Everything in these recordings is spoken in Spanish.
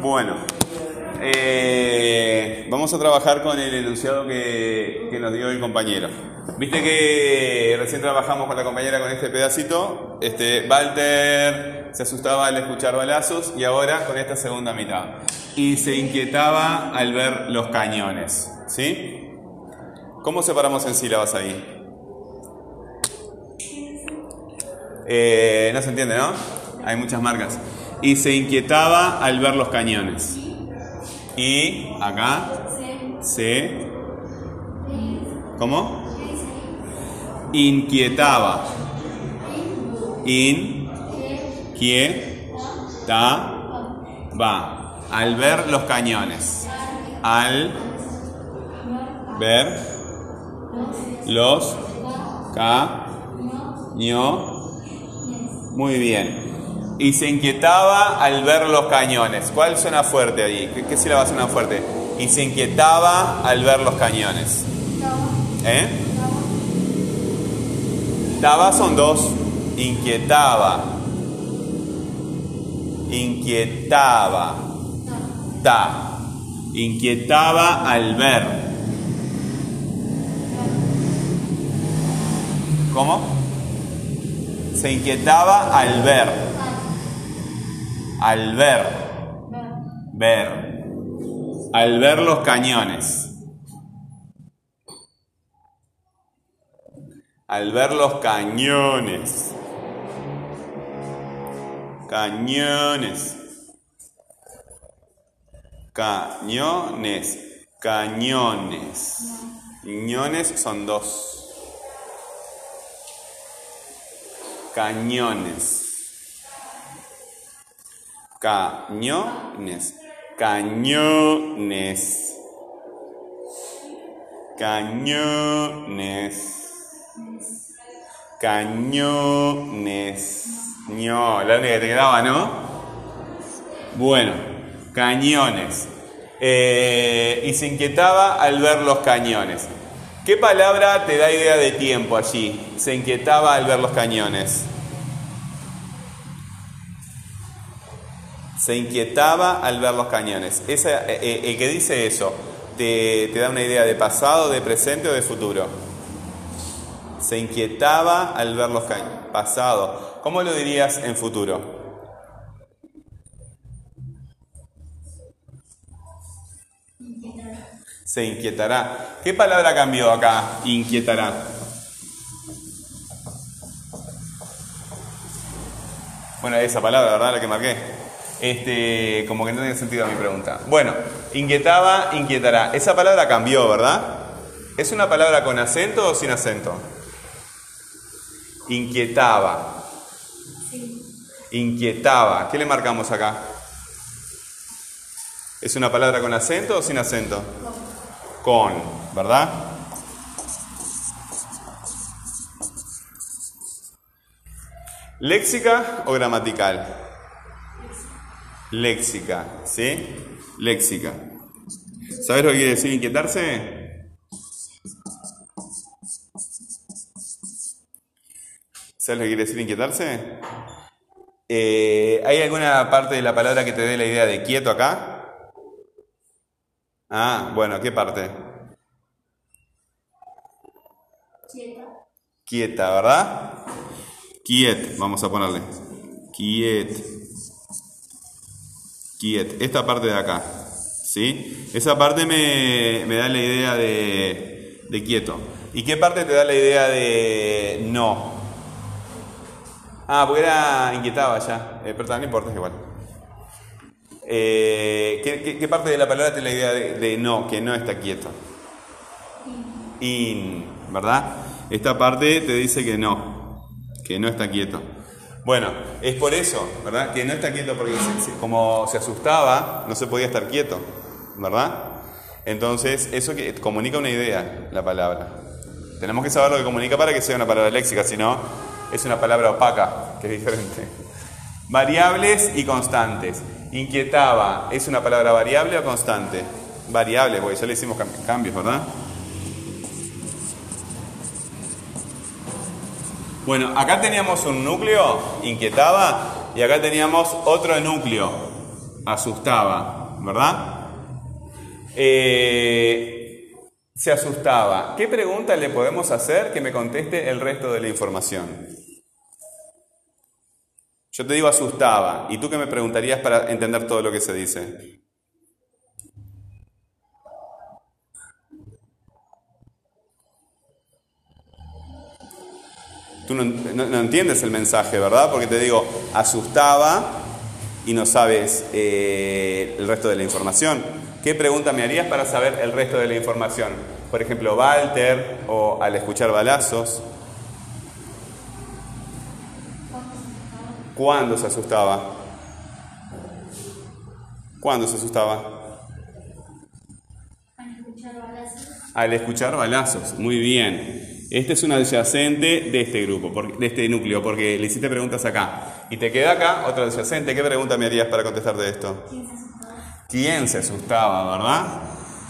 Bueno, eh, vamos a trabajar con el enunciado que, nos dio el compañero. Viste que recién trabajamos con la compañera con este pedacito. Este, Walter se asustaba al escuchar balazos y ahora con esta segunda mitad. Y se inquietaba al ver los cañones. ¿Sí? ¿Cómo separamos en sílabas ahí? Eh, no se entiende, ¿no? Hay muchas marcas. Y se inquietaba al ver los cañones. Y acá se... ¿Cómo? Inquietaba. va Al ver los cañones. Al ver los cañones muy bien. Y se inquietaba al ver los cañones. ¿Cuál suena fuerte ahí? ¿Qué, qué sílaba suena fuerte? Y se inquietaba al ver los cañones. ¿Eh? Taba son dos. Inquietaba. Inquietaba. Ta. Inquietaba al ver. ¿Cómo? se inquietaba al ver. Al ver. Ver. Al ver los cañones. Al ver los cañones. Cañones. Cañones. Cañones. Cañones son dos. cañones. Cañones. Cañones. Cañones. Cañones. No, la única que te quedaba, ¿no? Bueno, cañones. Eh, y se inquietaba al ver los cañones. ¿Qué palabra te da idea de tiempo allí? Se inquietaba al ver los cañones. Se inquietaba al ver los cañones. Eh, eh, el que dice eso, te, te da una idea de pasado, de presente o de futuro? Se inquietaba al ver los cañones. Pasado. ¿Cómo lo dirías en futuro? Se inquietará. ¿Qué palabra cambió acá? Inquietará. Bueno, esa palabra, ¿verdad? La que marqué. Este, como que no tiene sentido mi pregunta. Bueno, inquietaba, inquietará. Esa palabra cambió, ¿verdad? ¿Es una palabra con acento o sin acento? Inquietaba. Inquietaba. ¿Qué le marcamos acá? ¿Es una palabra con acento o sin acento? con, ¿verdad? ¿Léxica o gramatical? Léxica, ¿sí? Léxica. ¿Sabes lo que quiere decir inquietarse? ¿Sabes lo que quiere decir inquietarse? Eh, ¿Hay alguna parte de la palabra que te dé la idea de quieto acá? Ah, bueno, ¿qué parte? Quieta. Quieta, ¿verdad? Quiet, vamos a ponerle. Quiet. Quiet. Esta parte de acá. ¿Sí? Esa parte me, da la idea de, de quieto. ¿Y qué parte te da la idea de no? Ah, porque era inquietaba ya. Eh, pero no importa, es igual. Eh, ¿qué, parte de la palabra tiene la idea de, no, que no está quieto? In, ¿verdad? Esta parte te dice que no, que no está quieto. Bueno, es por eso, ¿verdad? Que no está quieto porque como se asustaba, no se podía estar quieto, ¿verdad? Entonces, eso que comunica una idea, la palabra. Tenemos que saber lo que comunica para que sea una palabra léxica, si no, es una palabra opaca, que es diferente. Variables y constantes. Inquietaba, ¿es una palabra variable o constante? Variable, porque ya le hicimos cambios, ¿verdad? Bueno, acá teníamos un núcleo, inquietaba, y acá teníamos otro núcleo, asustaba, ¿verdad? Eh, se asustaba. ¿Qué pregunta le podemos hacer que me conteste el resto de la información? Yo te digo asustaba. ¿Y tú qué me preguntarías para entender todo lo que se dice? Tú no, entiendes el mensaje, ¿verdad? Porque te digo, asustaba y no sabes eh, el resto de la información. ¿Qué pregunta me harías para saber el resto de la información? Por ejemplo, Walter o al escuchar balazos. ¿Cuándo se asustaba? ¿Cuándo se asustaba? Al escuchar balazos. Al escuchar balazos, muy bien. Este es un adyacente de este grupo, de este núcleo, porque le hiciste preguntas acá. Y te queda acá otro adyacente. ¿Qué pregunta me harías para contestar de esto? ¿Quién se asustaba, verdad?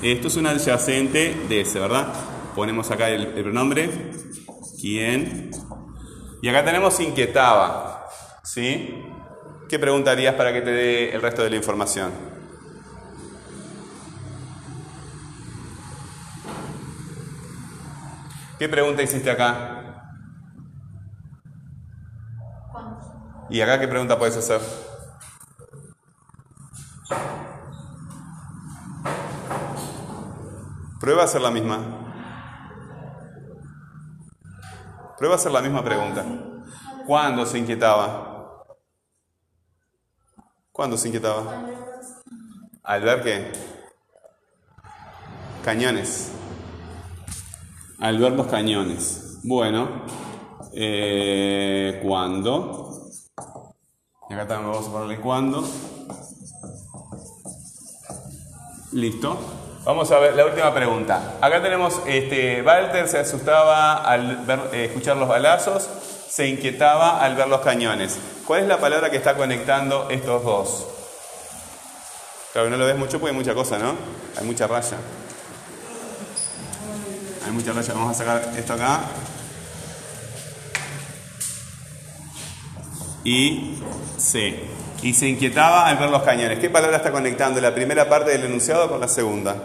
Esto es un adyacente de ese, ¿verdad? Ponemos acá el, el pronombre. ¿Quién? Y acá tenemos inquietaba. ¿Sí? ¿Qué preguntarías para que te dé el resto de la información? ¿Qué pregunta hiciste acá? ¿Y acá qué pregunta puedes hacer? Prueba a hacer la misma. Prueba a hacer la misma pregunta. ¿Cuándo se inquietaba? ¿Cuándo se inquietaba? Al ver qué? Cañones al ver los cañones. Bueno, eh, ¿cuándo? Y acá también vamos a ponerle cuándo. Listo. Vamos a ver la última pregunta. Acá tenemos, este, Walter se asustaba al ver, eh, escuchar los balazos, se inquietaba al ver los cañones. ¿Cuál es la palabra que está conectando estos dos? Claro, no lo ves mucho porque hay mucha cosa, ¿no? Hay mucha raya hay mucha raya. Vamos a sacar esto acá. Y C. Y se inquietaba al ver los cañones. ¿Qué palabra está conectando la primera parte del enunciado con la segunda?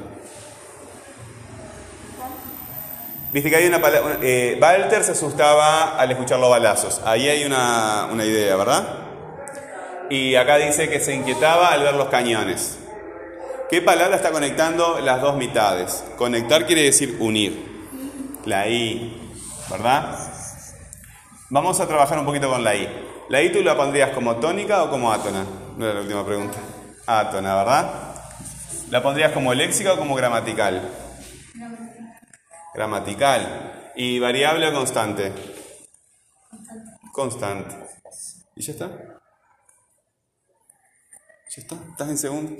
Viste que hay una palabra. Eh, Walter se asustaba al escuchar los balazos. Ahí hay una idea, ¿verdad? Y acá dice que se inquietaba al ver los cañones. ¿Qué palabra está conectando las dos mitades? Conectar quiere decir unir. La I, ¿verdad? Vamos a trabajar un poquito con la I. ¿La I tú la pondrías como tónica o como átona? No era la última pregunta. Átona, ¿verdad? ¿La pondrías como léxica o como gramatical? Gramatical. ¿Y variable o constante? Constante. ¿Y ya está? ¿Ya está? ¿Estás en segundo?